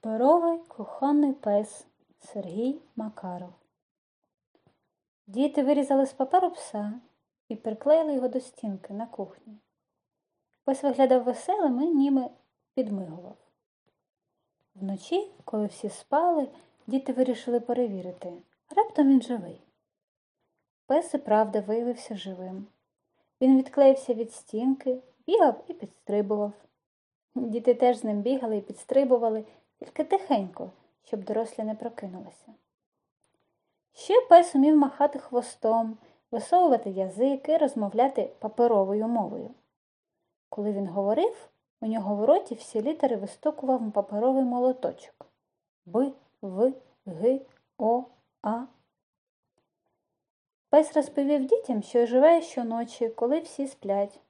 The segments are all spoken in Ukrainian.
Паперовий кухонний пес Сергій Макаров. Діти вирізали з паперу пса і приклеїли його до стінки на кухні. Пес виглядав веселим і ніби підмигував. Вночі, коли всі спали, діти вирішили перевірити, раптом він живий. Пес і правда виявився живим. Він відклеївся від стінки, бігав і підстрибував. Діти теж з ним бігали і підстрибували, тільки тихенько, щоб дорослі не прокинулися. Ще пес умів махати хвостом, висовувати язик і розмовляти паперовою мовою. Коли він говорив, у нього в роті всі літери вистукував паперовий молоточок Б, В, Г, О, А. Пес розповів дітям, що оживає щоночі, коли всі сплять.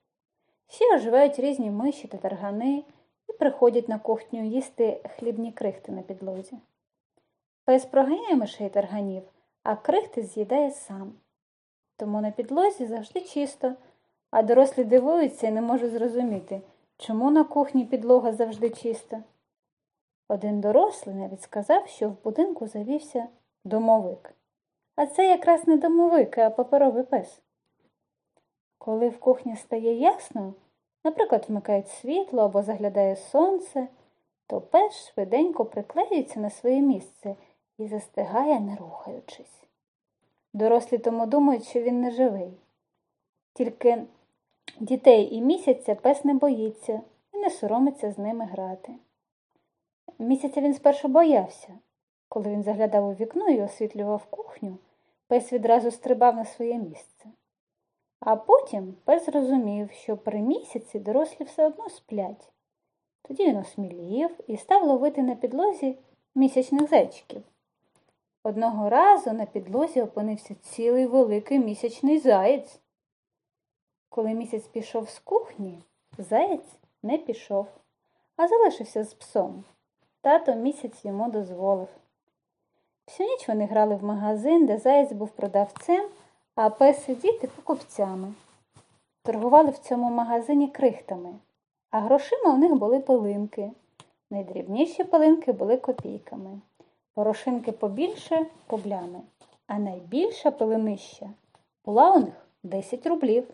Ще оживають різні миші та таргани і приходять на кухню їсти хлібні крихти на підлозі. Пес проганяє мишей тарганів, а крихти з'їдає сам. Тому на підлозі завжди чисто, а дорослі дивуються і не можуть зрозуміти, чому на кухні підлога завжди чиста. Один дорослий навіть сказав, що в будинку завівся домовик. А це якраз не домовик, а паперовий пес. Коли в кухні стає ясно, наприклад, вмикають світло або заглядає сонце, то пес швиденько приклеюється на своє місце і застигає, не рухаючись. Дорослі тому думають, що він не живий. Тільки дітей і місяця пес не боїться і не соромиться з ними грати. Місяця він спершу боявся. Коли він заглядав у вікно і освітлював кухню, пес відразу стрибав на своє місце. А потім пес зрозумів, що при місяці дорослі все одно сплять. Тоді він осмілів і став ловити на підлозі місячних зайчиків. Одного разу на підлозі опинився цілий великий місячний заєць. Коли місяць пішов з кухні, заєць не пішов, а залишився з псом. Тато місяць йому дозволив. Всю ніч вони грали в магазин, де заєць був продавцем, а пес і діти покупцями. Торгували в цьому магазині крихтами, а грошима у них були пилинки. Найдрібніші пилинки були копійками, порошинки побільше рублями, а найбільша пилинища була у них 10 рублів.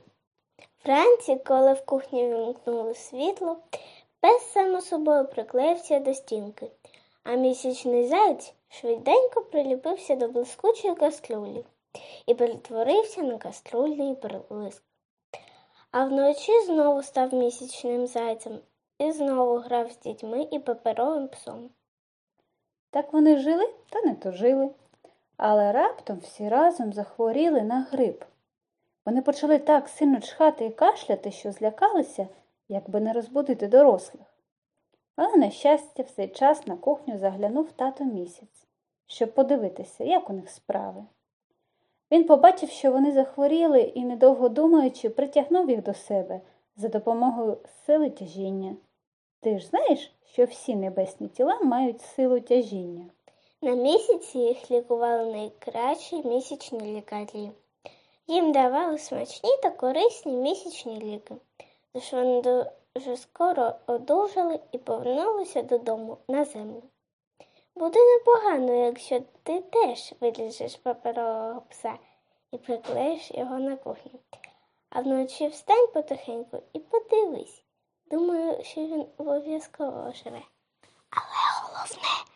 Вранці, коли в кухні вимкнули світло, пес само собою приклеївся до стінки, а місячний заяць швиденько приліпився до блискучої каструлі і перетворився на каструльний блиск. А вночі знову став місячним зайцем і знову грав з дітьми і паперовим псом. Так вони жили та не то жили, але раптом всі разом захворіли на грип. Вони почали так сильно чхати і кашляти, що злякалися, якби не розбудити дорослих. Але, на щастя, в цей час на кухню заглянув тато місяць, щоб подивитися, як у них справи. Він побачив, що вони захворіли і, недовго думаючи, притягнув їх до себе за допомогою сили тяжіння. Ти ж знаєш, що всі небесні тіла мають силу тяжіння. На місяці їх лікували найкращі місячні лікарі. Їм давали смачні та корисні місячні ліки, тож вони дуже скоро одужали і повернулися додому на землю. Буде непогано, якщо ти теж виліжеш паперового пса і приклеїш його на кухню. А вночі встань потихеньку і подивись. Думаю, що він обов'язково живе. Але головне